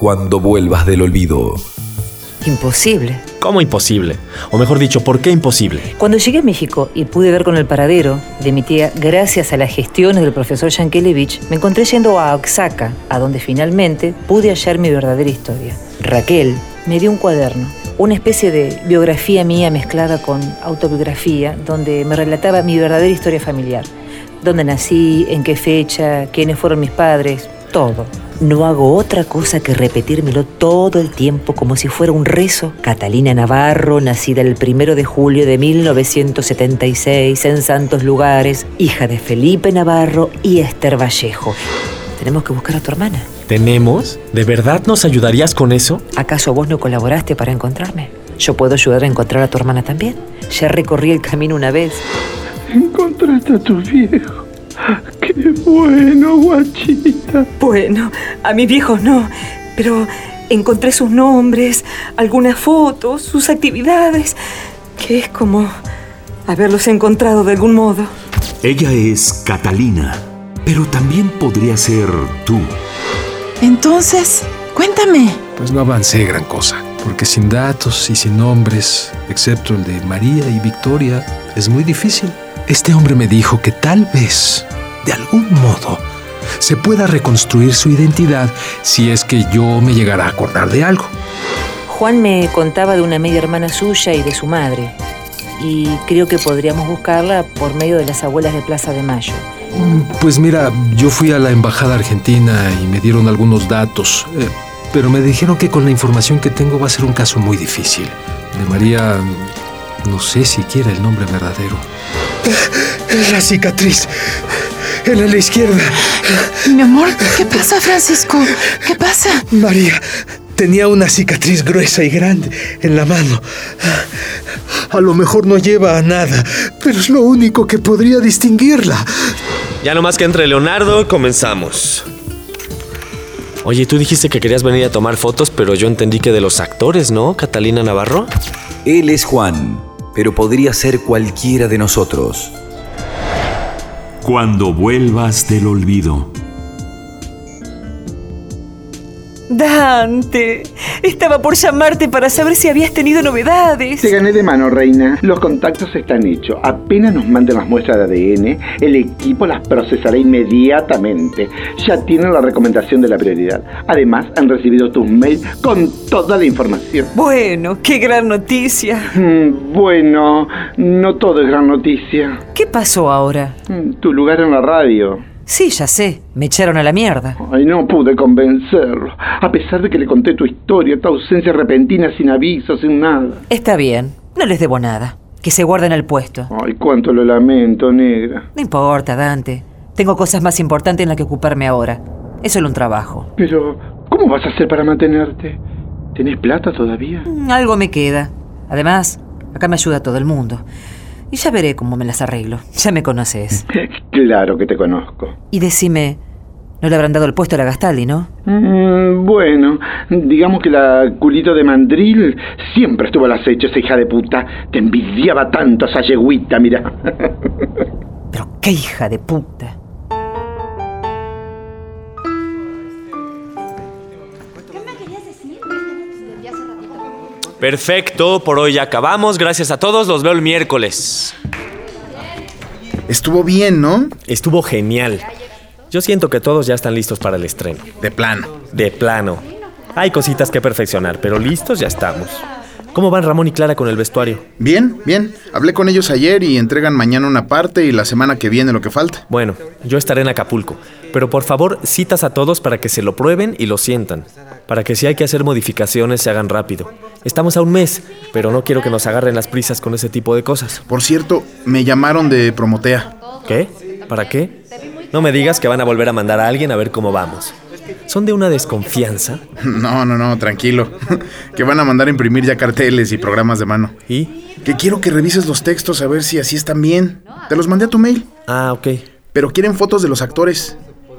Cuando vuelvas del olvido. Imposible. ¿Cómo imposible? O mejor dicho, ¿por qué imposible? Cuando llegué a México y pude ver con el paradero de mi tía gracias a las gestiones del profesor Yankelevich, me encontré yendo a Oaxaca, a donde finalmente pude hallar mi verdadera historia. Raquel me dio un cuaderno, una especie de biografía mía mezclada con autobiografía, donde me relataba mi verdadera historia familiar. Dónde nací, en qué fecha, quiénes fueron mis padres, todo. No hago otra cosa que repetírmelo todo el tiempo como si fuera un rezo. Catalina Navarro, nacida el primero de julio de 1976 en Santos Lugares, hija de Felipe Navarro y Esther Vallejo. Tenemos que buscar a tu hermana. ¿Tenemos? ¿De verdad nos ayudarías con eso? ¿Acaso vos no colaboraste para encontrarme? Yo puedo ayudar a encontrar a tu hermana también. Ya recorrí el camino una vez. Encontraste a tu viejo. ¡Qué bueno, guachita! Bueno, a mis viejos no, pero encontré sus nombres, algunas fotos, sus actividades, que es como haberlos encontrado de algún modo. Ella es Catalina, pero también podría ser tú. Entonces, cuéntame. Pues no avancé gran cosa, porque sin datos y sin nombres, excepto el de María y Victoria, es muy difícil. Este hombre me dijo que tal vez, de algún modo, se pueda reconstruir su identidad si es que yo me llegara a acordar de algo. Juan me contaba de una media hermana suya y de su madre, y creo que podríamos buscarla por medio de las abuelas de Plaza de Mayo. Pues mira, yo fui a la embajada argentina y me dieron algunos datos, eh, pero me dijeron que con la información que tengo va a ser un caso muy difícil. De María, no sé siquiera el nombre verdadero. La cicatriz. En la izquierda. Mi amor, ¿qué pasa, Francisco? ¿Qué pasa? María tenía una cicatriz gruesa y grande en la mano. A lo mejor no lleva a nada, pero es lo único que podría distinguirla. Ya nomás que entre Leonardo, comenzamos. Oye, tú dijiste que querías venir a tomar fotos, pero yo entendí que de los actores, ¿no? Catalina Navarro. Él es Juan, pero podría ser cualquiera de nosotros. Cuando vuelvas del olvido. Dante, estaba por llamarte para saber si habías tenido novedades. Te gané de mano, reina. Los contactos están hechos. Apenas nos manden las muestras de ADN, el equipo las procesará inmediatamente. Ya tienen la recomendación de la prioridad. Además, han recibido tus mails con toda la información. Bueno, qué gran noticia. Mm, bueno, no todo es gran noticia. ¿Qué pasó ahora? Mm, Tu lugar en la radio. Sí, ya sé, me echaron a la mierda. Ay, no pude convencerlo. A pesar de que le conté tu historia, tu ausencia repentina sin aviso, sin nada. Está bien, no les debo nada. Que se guarden el puesto. Ay, cuánto lo lamento, negra. No importa, Dante. Tengo cosas más importantes en las que ocuparme ahora. Es solo un trabajo. Pero, ¿cómo vas a hacer para mantenerte? ¿Tenés plata todavía? Mm, Algo me queda. Además, acá me ayuda todo el mundo. Y ya veré cómo me las arreglo. Ya me conoces. claro que te conozco. Y decime, no le habrán dado el puesto a la Gastaldi, ¿no? Mm, bueno, digamos que la culito de mandril siempre estuvo al acecho, esa hija de puta. Te envidiaba tanto esa yegüita, mira. Pero qué hija de puta. Perfecto, por hoy ya acabamos. Gracias a todos, los veo el miércoles. Estuvo bien, ¿no? Estuvo genial. Yo siento que todos ya están listos para el estreno. De plano. De plano. Hay cositas que perfeccionar, pero listos ya estamos. ¿Cómo van Ramón y Clara con el vestuario? Bien, bien. Hablé con ellos ayer y entregan mañana una parte y la semana que viene lo que falta. Bueno, yo estaré en Acapulco, pero por favor citas a todos para que se lo prueben y lo sientan, para que si hay que hacer modificaciones se hagan rápido. Estamos a un mes, pero no quiero que nos agarren las prisas con ese tipo de cosas. Por cierto, me llamaron de Promotea. ¿Qué? ¿Para qué? No me digas que van a volver a mandar a alguien a ver cómo vamos. Son de una desconfianza. No, no, no, tranquilo. que van a mandar a imprimir ya carteles y programas de mano. ¿Y? Que quiero que revises los textos a ver si así están bien. Te los mandé a tu mail. Ah, ok. Pero quieren fotos de los actores,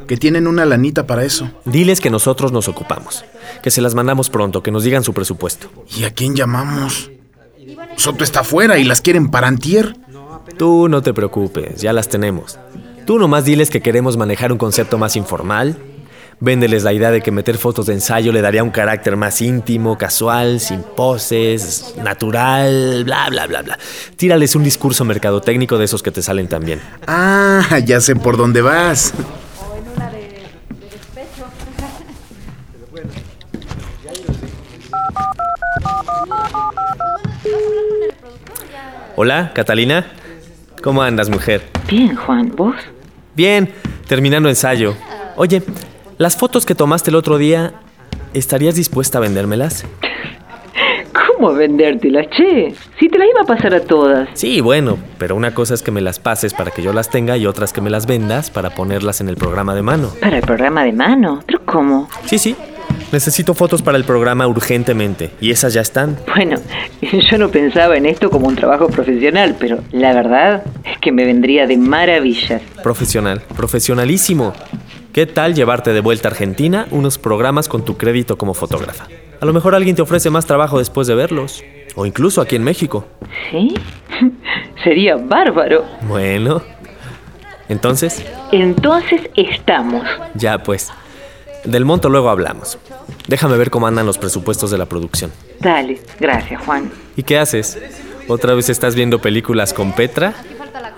que tienen una lanita para eso. Diles que nosotros nos ocupamos, que se las mandamos pronto, que nos digan su presupuesto. ¿Y a quién llamamos? Soto está afuera y las quieren para antier. Tú no te preocupes, ya las tenemos. Tú nomás diles que queremos manejar un concepto más informal, Véndeles la idea de que meter fotos de ensayo le daría un carácter más íntimo, casual, sin poses, natural, bla, bla, bla, bla. Tírales un discurso mercadotécnico de esos que te salen también. Ah, ya sé por dónde vas. Hola, Catalina. ¿Cómo andas, mujer? Bien, Juan, ¿vos? Bien, terminando ensayo. Oye, las fotos que tomaste el otro día, ¿estarías dispuesta a vendérmelas? ¿Cómo vendértelas, che? Si te las iba a pasar a todas. Sí, bueno, pero una cosa es que me las pases para que yo las tenga y otras que me las vendas para ponerlas en el programa de mano. ¿Para el programa de mano? ¿Pero cómo? Sí, sí. Necesito fotos para el programa urgentemente y esas ya están. Bueno, yo no pensaba en esto como un trabajo profesional, pero la verdad es que me vendría de maravillas. Profesional, profesionalísimo. ¿Qué tal llevarte de vuelta a Argentina unos programas con tu crédito como fotógrafa? A lo mejor alguien te ofrece más trabajo después de verlos. O incluso aquí en México. ¿Sí? Sería bárbaro. Bueno. Entonces, Entonces estamos. ya pues. Del monto luego hablamos. Déjame ver cómo andan los presupuestos de la producción. Dale, gracias, Juan. ¿Y qué haces? ¿Otra vez estás viendo películas con Petra?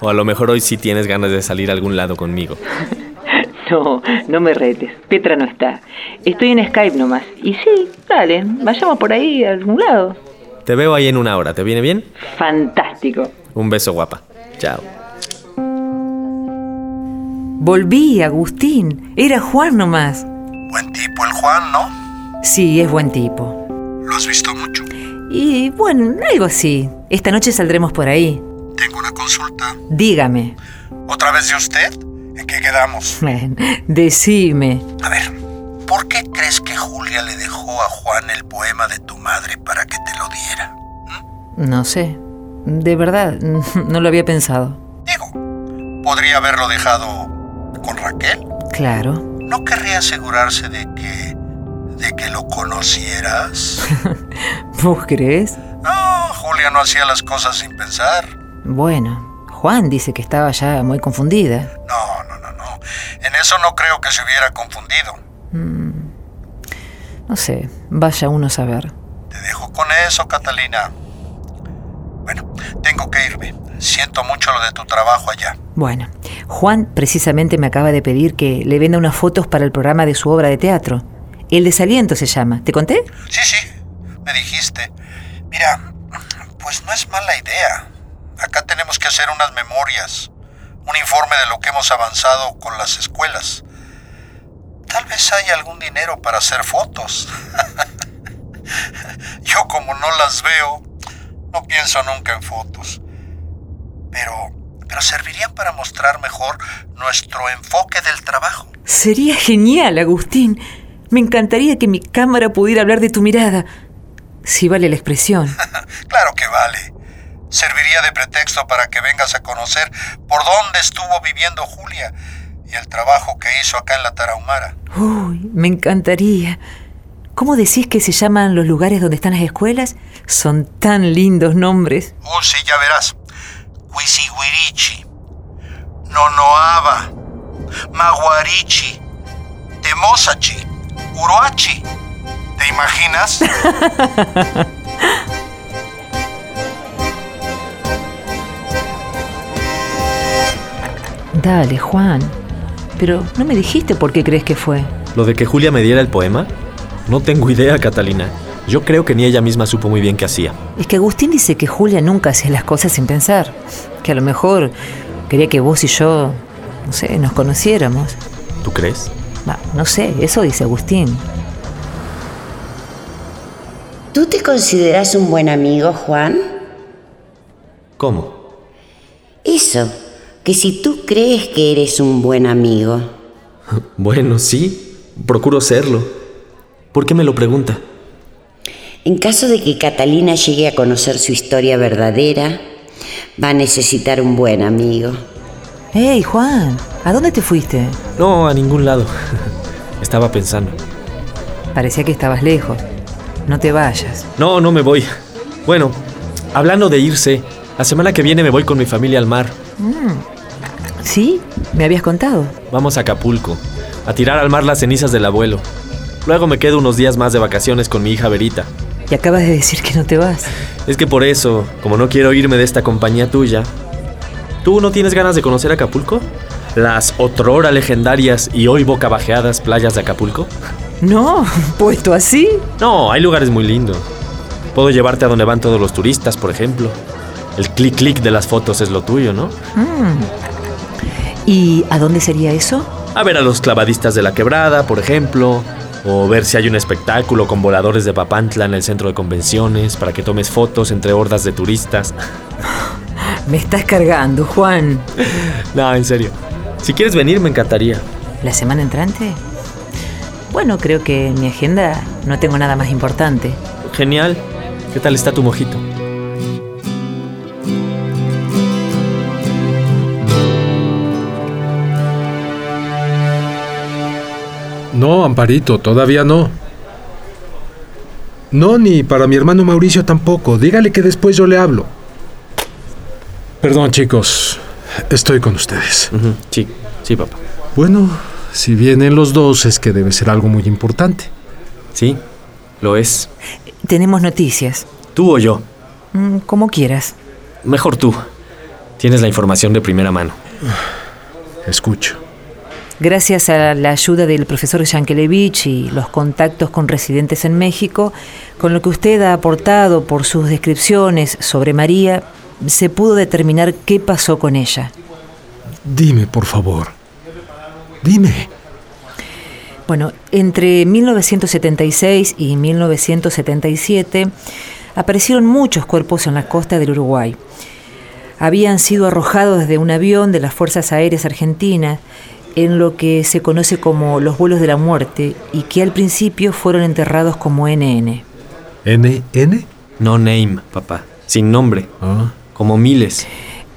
O a lo mejor hoy sí tienes ganas de salir a algún lado conmigo. No, no me retes. Petra no está. Estoy en Skype nomás. Y sí, dale, vayamos por ahí a algún lado. Te veo ahí en una hora, ¿te viene bien? Fantástico. Un beso guapa. Chao. Volví, Agustín. Era Juan nomás. Buen tipo el Juan, ¿no? Sí, es buen tipo. ¿Lo has visto mucho? Y bueno, algo así. Esta noche saldremos por ahí. Tengo una consulta. Dígame. ¿Otra vez de usted? ¿En qué quedamos? Decime. A ver, ¿por qué crees que Julia le dejó a Juan el poema de tu madre para que te lo diera? No sé. De verdad, no lo había pensado. Digo, podría haberlo dejado con Raquel. Claro. ¿No querría asegurarse de que de que lo conocieras? ¿Vos crees? No, Julia no hacía las cosas sin pensar. Bueno, Juan dice que estaba ya muy confundida. No, no, no, no. En eso no creo que se hubiera confundido. Mm, no sé, vaya uno a saber. Te dejo con eso, Catalina. Bueno, tengo que irme. Siento mucho lo de tu trabajo allá. Bueno, Juan precisamente me acaba de pedir que le venda unas fotos para el programa de su obra de teatro. El desaliento se llama. ¿Te conté? Sí, sí, me dijiste. Mira, pues no es mala idea. Tenemos que hacer unas memorias, un informe de lo que hemos avanzado con las escuelas. Tal vez haya algún dinero para hacer fotos. Yo como no las veo, no pienso nunca en fotos. Pero, pero servirían para mostrar mejor nuestro enfoque del trabajo. Sería genial, Agustín. Me encantaría que mi cámara pudiera hablar de tu mirada. Si vale la expresión. claro que vale. Serviría de pretexto para que vengas a conocer por dónde estuvo viviendo Julia y el trabajo que hizo acá en la Tarahumara. Uy, me encantaría. ¿Cómo decís que se llaman los lugares donde están las escuelas? Son tan lindos nombres. Oh, sí, ya verás. Cuisiguirichi, Nonoaba, Maguarichi, Temosachi, Uruachi. ¿Te imaginas? Dale, Juan. Pero no me dijiste por qué crees que fue. ¿Lo de que Julia me diera el poema? No tengo idea, Catalina. Yo creo que ni ella misma supo muy bien qué hacía. Es que Agustín dice que Julia nunca hacía las cosas sin pensar. Que a lo mejor quería que vos y yo, no sé, nos conociéramos. ¿Tú crees? Va, no sé, eso dice Agustín. ¿Tú te consideras un buen amigo, Juan? ¿Cómo? Eso, que si tú crees que eres un buen amigo. Bueno, sí. Procuro serlo. ¿Por qué me lo pregunta? En caso de que Catalina llegue a conocer su historia verdadera, va a necesitar un buen amigo. ¡Hey, Juan! ¿A dónde te fuiste? No, a ningún lado. Estaba pensando. Parecía que estabas lejos. No te vayas. No, no me voy. Bueno, hablando de irse, la semana que viene me voy con mi familia al mar. Mm. ¿Sí? ¿Me habías contado? Vamos a Acapulco. a tirar al mar las cenizas del abuelo. Luego me quedo unos días más de vacaciones con mi hija Verita. Y acabas de decir que no te vas. Es que por eso, como no quiero irme de esta compañía tuya, ¿tú no tienes ganas de conocer Acapulco? Las otrora legendarias y hoy boca bajeadas playas de Acapulco. No, puesto así. No, hay lugares muy lindos. Puedo llevarte a donde van todos los turistas, por ejemplo. El clic clic de las fotos es lo tuyo, ¿no? Mm. ¿Y a dónde sería eso? A ver a los clavadistas de la quebrada, por ejemplo. O ver si hay un espectáculo con voladores de Papantla en el centro de convenciones para que tomes fotos entre hordas de turistas. Me estás cargando, Juan. no, en serio. Si quieres venir, me encantaría. ¿La semana entrante? Bueno, creo que en mi agenda no tengo nada más importante. Genial. ¿Qué tal está tu mojito? No, Amparito, todavía no. No, ni para mi hermano Mauricio tampoco. Dígale que después yo le hablo. Perdón, chicos. Estoy con ustedes. Sí, sí, papá. Bueno, si vienen los dos es que debe ser algo muy importante. Sí, lo es. Tenemos noticias. ¿Tú o yo? Mm, como quieras. Mejor tú. Tienes la información de primera mano. Escucho. Gracias a la ayuda del profesor Yankelevich y los contactos con residentes en México, con lo que usted ha aportado por sus descripciones sobre María, se pudo determinar qué pasó con ella. Dime, por favor. Dime. Bueno, entre 1976 y 1977 aparecieron muchos cuerpos en la costa del Uruguay. Habían sido arrojados desde un avión de las Fuerzas Aéreas Argentinas en lo que se conoce como los vuelos de la muerte y que al principio fueron enterrados como NN. ¿NN? No name, papá. Sin nombre. Ah. Como miles.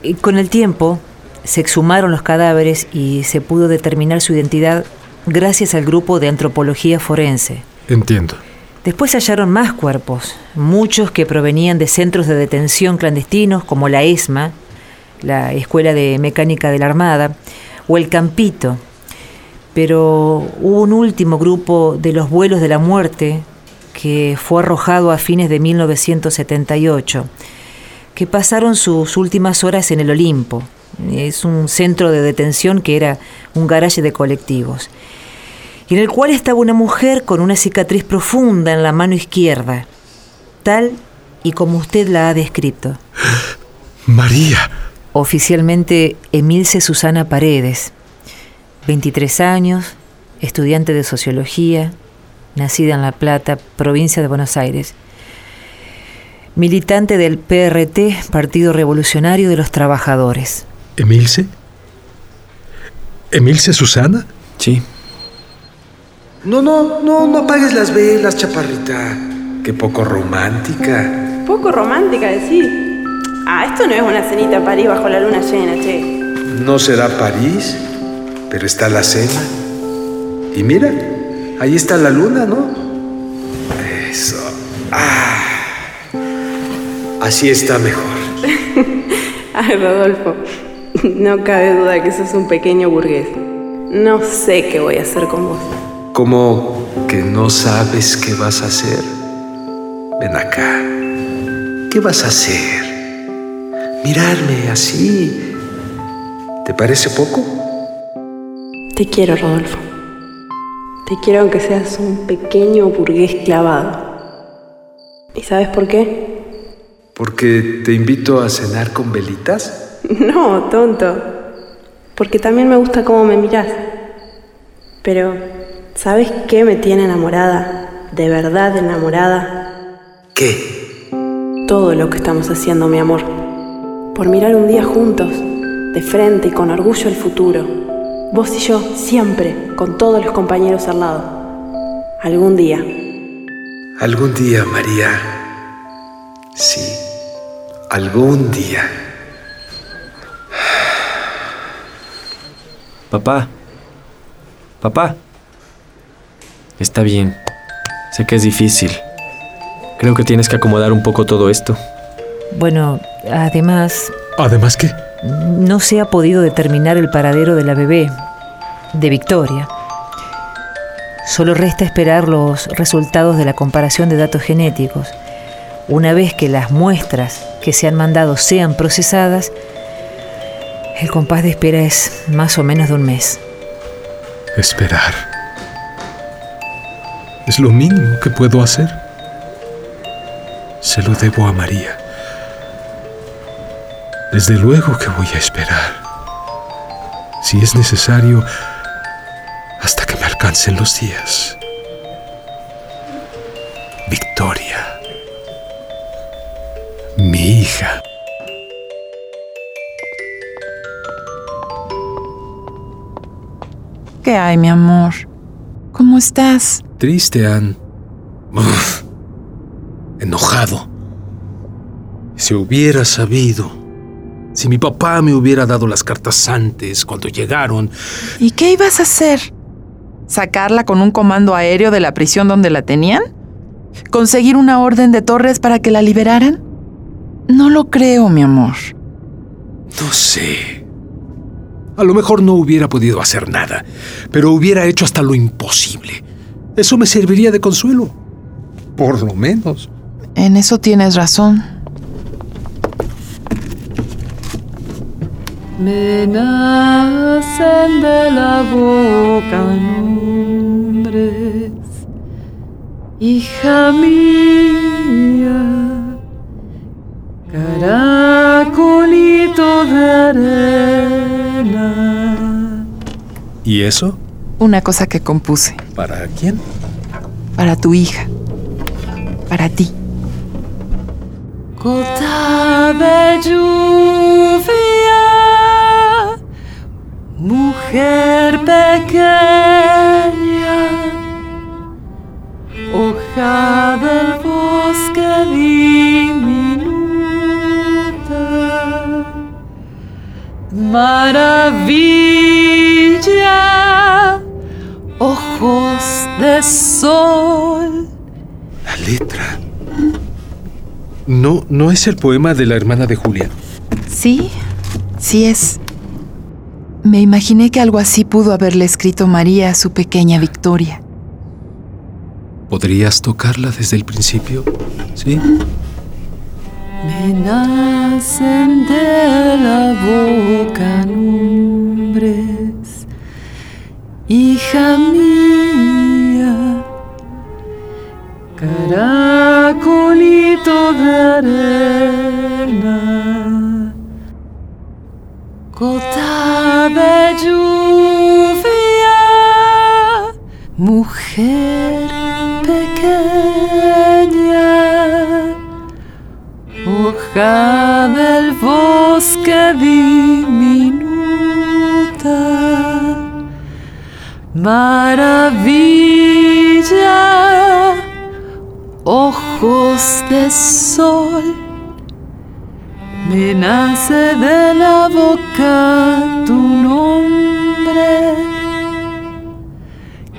Y con el tiempo se exhumaron los cadáveres y se pudo determinar su identidad gracias al grupo de antropología forense. Entiendo. Después se hallaron más cuerpos, muchos que provenían de centros de detención clandestinos como la ESMA, la Escuela de Mecánica de la Armada, o el Campito. Pero hubo un último grupo de los vuelos de la muerte que fue arrojado a fines de 1978, que pasaron sus últimas horas en el Olimpo. Es un centro de detención que era un garaje de colectivos. En el cual estaba una mujer con una cicatriz profunda en la mano izquierda, tal y como usted la ha descrito. María. Oficialmente Emilce Susana Paredes, 23 años, estudiante de sociología, nacida en La Plata, provincia de Buenos Aires. Militante del PRT, Partido Revolucionario de los Trabajadores. ¿Emilce? ¿Emilce Susana? Sí. No, no, no, no apagues las velas, chaparrita. Qué poco romántica. Poco romántica, decir. Ah, esto no es una cenita a París bajo la luna llena, che. No será París, pero está la cena. Y mira, ahí está la luna, ¿no? Eso. Ah. Así está mejor. Ay, Rodolfo, no cabe duda que sos un pequeño burgués. No sé qué voy a hacer con vos. ¿Cómo que no sabes qué vas a hacer? Ven acá. ¿Qué vas a hacer? Mirarme así. ¿Te parece poco? Te quiero, Rodolfo. Te quiero aunque seas un pequeño burgués clavado. ¿Y sabes por qué? ¿Porque te invito a cenar con velitas? No, tonto. Porque también me gusta cómo me miras. Pero, ¿sabes qué me tiene enamorada? De verdad enamorada. ¿Qué? Todo lo que estamos haciendo, mi amor. Por mirar un día juntos, de frente y con orgullo el futuro. Vos y yo, siempre, con todos los compañeros al lado. Algún día. Algún día, María. Sí, algún día. Papá. Papá. Está bien. Sé que es difícil. Creo que tienes que acomodar un poco todo esto. Bueno, además... ¿Además qué? No se ha podido determinar el paradero de la bebé, de Victoria. Solo resta esperar los resultados de la comparación de datos genéticos. Una vez que las muestras que se han mandado sean procesadas, el compás de espera es más o menos de un mes. Esperar. Es lo mínimo que puedo hacer. Se lo debo a María. Desde luego que voy a esperar. Si es necesario, hasta que me alcancen los días. Victoria. Mi hija. ¿Qué hay, mi amor? ¿Cómo estás? Triste, Ann. Uf. Enojado. Si hubiera sabido. Si mi papá me hubiera dado las cartas antes, cuando llegaron. ¿Y qué ibas a hacer? ¿Sacarla con un comando aéreo de la prisión donde la tenían? ¿Conseguir una orden de Torres para que la liberaran? No lo creo, mi amor. No sé. A lo mejor no hubiera podido hacer nada, pero hubiera hecho hasta lo imposible. Eso me serviría de consuelo. Por lo menos. En eso tienes razón. Me nacen de la boca nombres, hija mía, caracolito de arena. ¿Y eso? Una cosa que compuse. ¿Para quién? Para tu hija. Para ti. Gota de lluvia, pequeña, hoja del bosque diminuta, maravilla, ojos de sol. La letra. No, no es el poema de la hermana de Julia. Sí, sí es. Me imaginé que algo así pudo haberle escrito María a su pequeña Victoria. ¿Podrías tocarla desde el principio? ¿Sí? Me nacen de la boca nombres, hija mía, caracolito de arena, mujer pequeña hoja del bosque diminuta, maravilla, ojos de sol, me nace de la boca tu nombre,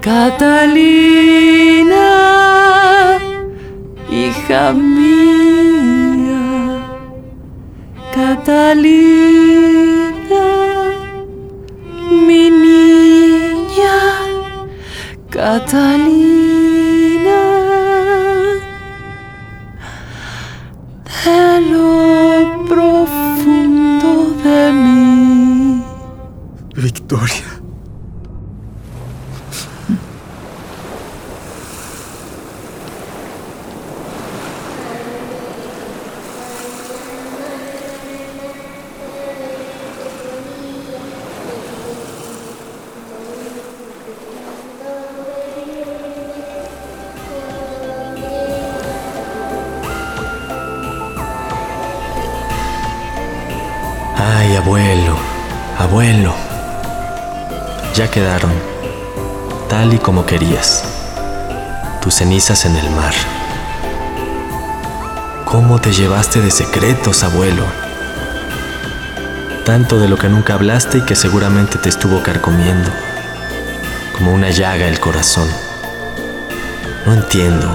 Catalina, hija mía. Catalina, mi niña, Catalina, de lo profundo de mí. Victoria. Quedaron, tal y como querías. Tus cenizas en el mar. ¿Cómo te llevaste de secretos, abuelo? Tanto de lo que nunca hablaste y que seguramente te estuvo carcomiendo, como una llaga el corazón. No entiendo,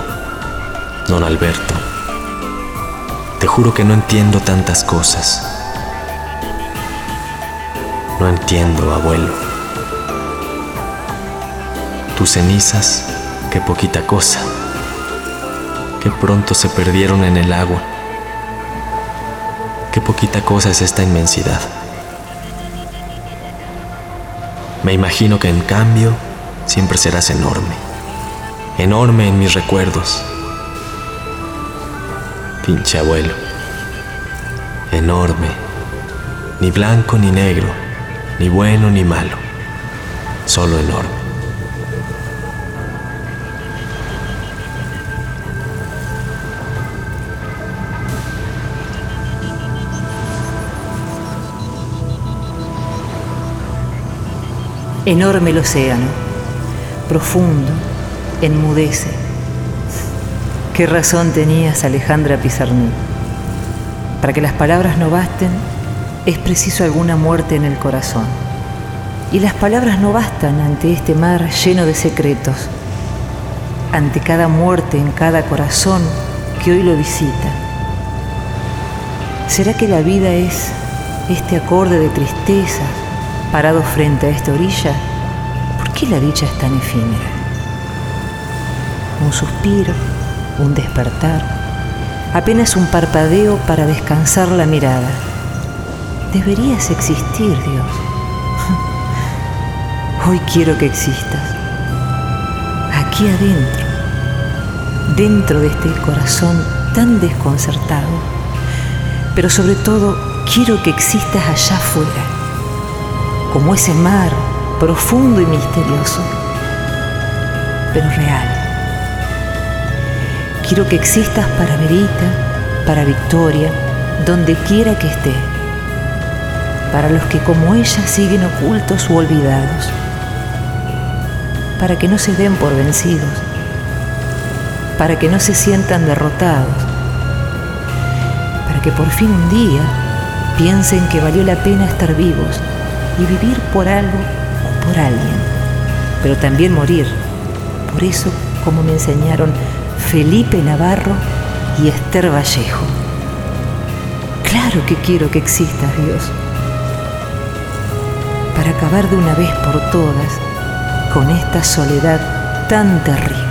don Alberto. Te juro que no entiendo tantas cosas. No entiendo, abuelo. Tus cenizas, qué poquita cosa, que pronto se perdieron en el agua. Qué poquita cosa es esta inmensidad. Me imagino que en cambio siempre serás enorme, enorme en mis recuerdos. Pinche abuelo, enorme, ni blanco ni negro, ni bueno ni malo, solo enorme. Enorme el océano, profundo, enmudece. ¿Qué razón tenías, Alejandra Pizarnik? Para que las palabras no basten, es preciso alguna muerte en el corazón. Y las palabras no bastan ante este mar lleno de secretos, ante cada muerte en cada corazón que hoy lo visita. ¿Será que la vida es este acorde de tristezas, parado frente a esta orilla, ¿por qué la dicha es tan efímera? Un suspiro, un despertar, apenas un parpadeo para descansar la mirada. Deberías existir, Dios. Hoy quiero que existas. Aquí adentro, dentro de este corazón tan desconcertado. Pero sobre todo, quiero que existas allá afuera como ese mar profundo y misterioso, pero real. Quiero que existas para Verita, para Victoria, donde quiera que esté, para los que como ella siguen ocultos u olvidados, para que no se den por vencidos, para que no se sientan derrotados, para que por fin un día piensen que valió la pena estar vivos y vivir por algo o por alguien, pero también morir. Por eso, como me enseñaron Felipe Navarro y Esther Vallejo. Claro que quiero que existas, Dios, para acabar de una vez por todas con esta soledad tan terrible.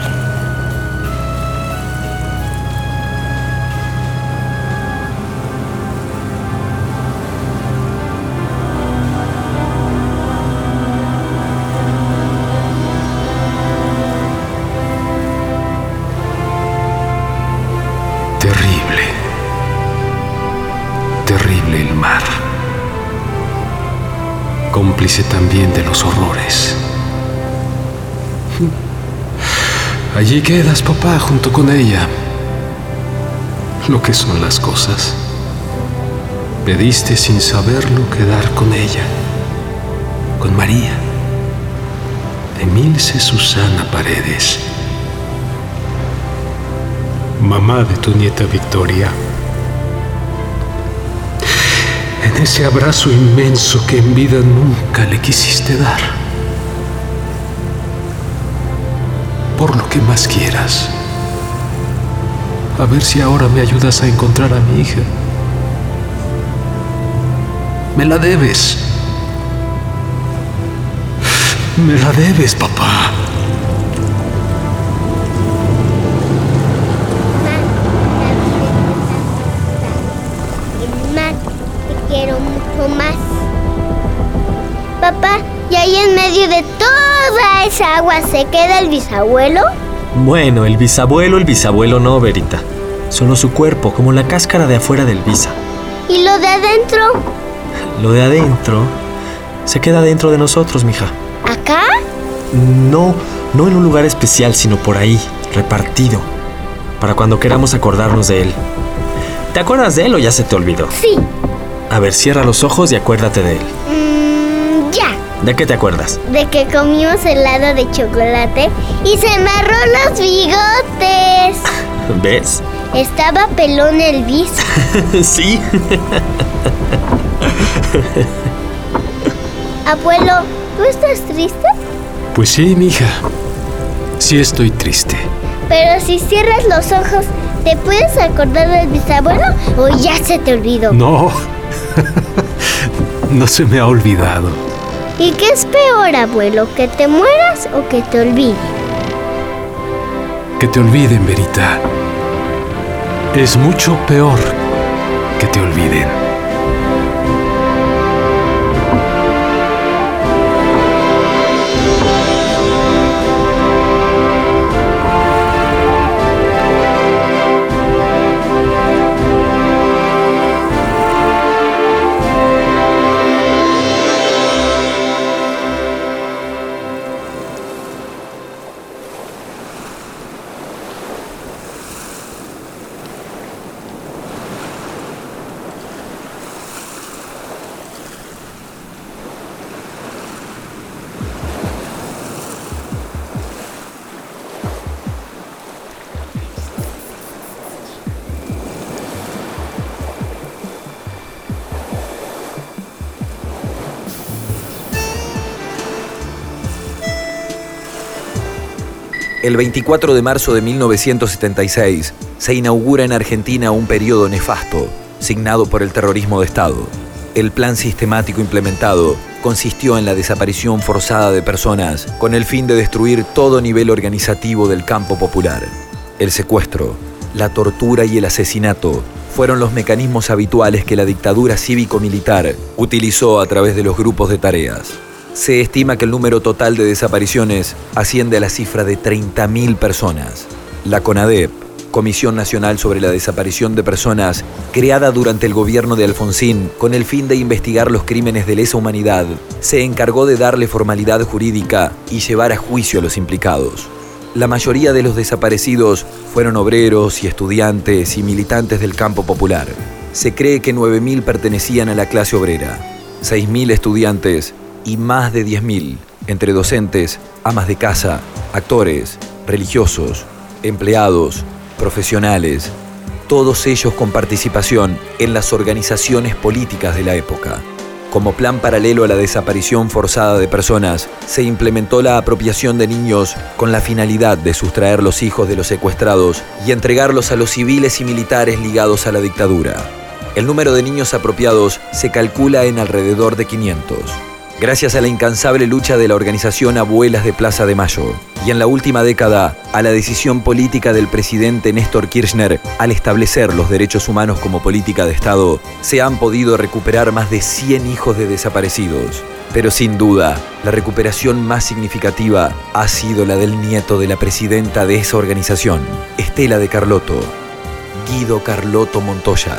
También de los horrores. Allí quedas, papá, junto con ella. Lo que son las cosas. Pediste sin saberlo quedar con ella, con María. Emilce Susana Paredes mamá de tu nieta Victoria. En ese abrazo inmenso que en vida nunca le quisiste dar. Por lo que más quieras. A ver si ahora me ayudas a encontrar a mi hija. Me la debes. Me la debes, papá. Toda esa agua se queda el bisabuelo? Bueno, el bisabuelo, el bisabuelo no, Verita. Solo su cuerpo, como la cáscara de afuera del bisa. ¿Y lo de adentro? Lo de adentro se queda dentro de nosotros, mija. ¿Acá? No, no en un lugar especial, sino por ahí, repartido, para cuando queramos acordarnos de él. ¿Te acuerdas de él o ya se te olvidó? Sí. A ver, cierra los ojos y acuérdate de él. Mm. ¿De qué te acuerdas? De que comimos helado de chocolate y se me arró los bigotes. ¿Ves? Estaba pelón el bis. sí. Abuelo, ¿tú estás triste? Pues sí, mija. Sí estoy triste. Pero si cierras los ojos, ¿te puedes acordar del bisabuelo o ya se te olvidó? No. no se me ha olvidado. ¿Y qué es peor, abuelo? ¿Que te mueras o que te olviden? Que te olviden, Verita. Es mucho peor que te olviden. El 24 de marzo de 1976 se inaugura en Argentina un periodo nefasto, signado por el terrorismo de Estado. El plan sistemático implementado consistió en la desaparición forzada de personas con el fin de destruir todo nivel organizativo del campo popular. El secuestro, la tortura y el asesinato fueron los mecanismos habituales que la dictadura cívico-militar utilizó a través de los grupos de tareas. Se estima que el número total de desapariciones asciende a la cifra de 30.000 personas. La CONADEP, Comisión Nacional sobre la Desaparición de Personas, creada durante el gobierno de Alfonsín con el fin de investigar los crímenes de lesa humanidad, se encargó de darle formalidad jurídica y llevar a juicio a los implicados. La mayoría de los desaparecidos fueron obreros y estudiantes y militantes del campo popular. Se cree que 9.000 pertenecían a la clase obrera, 6.000 estudiantes y más de 10.000 entre docentes, amas de casa, actores, religiosos, empleados, profesionales, todos ellos con participación en las organizaciones políticas de la época. Como plan paralelo a la desaparición forzada de personas, se implementó la apropiación de niños con la finalidad de sustraer los hijos de los secuestrados y entregarlos a los civiles y militares ligados a la dictadura. El número de niños apropiados se calcula en alrededor de 500 gracias a la incansable lucha de la organización Abuelas de Plaza de Mayo y en la última década a la decisión política del presidente Néstor Kirchner al establecer los derechos humanos como política de Estado, se han podido recuperar más de 100 hijos de desaparecidos. Pero sin duda, la recuperación más significativa ha sido la del nieto de la presidenta de esa organización, Estela de Carlotto, Guido Carlotto Montoya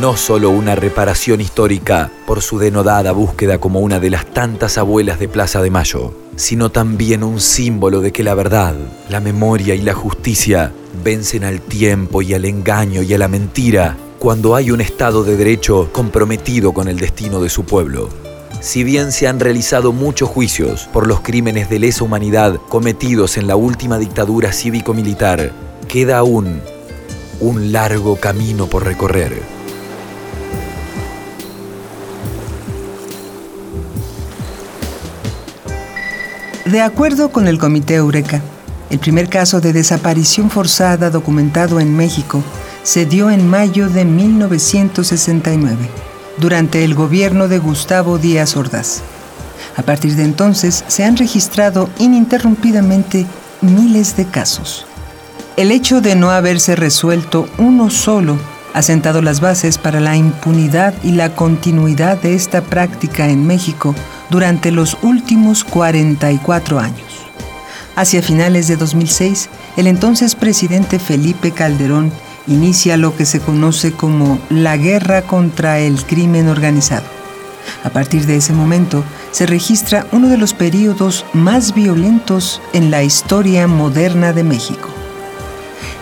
no solo una reparación histórica por su denodada búsqueda como una de las tantas abuelas de Plaza de Mayo, sino también un símbolo de que la verdad, la memoria y la justicia vencen al tiempo y al engaño y a la mentira cuando hay un Estado de Derecho comprometido con el destino de su pueblo. Si bien se han realizado muchos juicios por los crímenes de lesa humanidad cometidos en la última dictadura cívico-militar, queda aún un largo camino por recorrer. De acuerdo con el Comité Eureka, el primer caso de desaparición forzada documentado en México se dio en mayo de 1969, durante el gobierno de Gustavo Díaz Ordaz. A partir de entonces se han registrado ininterrumpidamente miles de casos. El hecho de no haberse resuelto uno solo ha sentado las bases para la impunidad y la continuidad de esta práctica en México durante los últimos 44 años. Hacia finales de 2006, el entonces presidente Felipe Calderón inicia lo que se conoce como la guerra contra el crimen organizado. A partir de ese momento, se registra uno de los periodos más violentos en la historia moderna de México.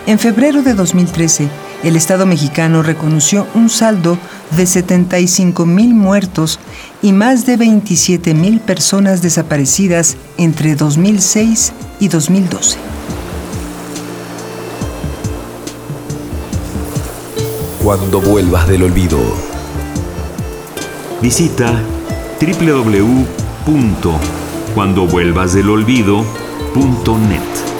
En febrero de 2013, el Estado mexicano reconoció un saldo de 75 mil muertos y más de 27 mil personas desaparecidas entre 2006 y 2012. Cuando vuelvas del olvido. Visita www.cuandovuelvasdelolvido.net.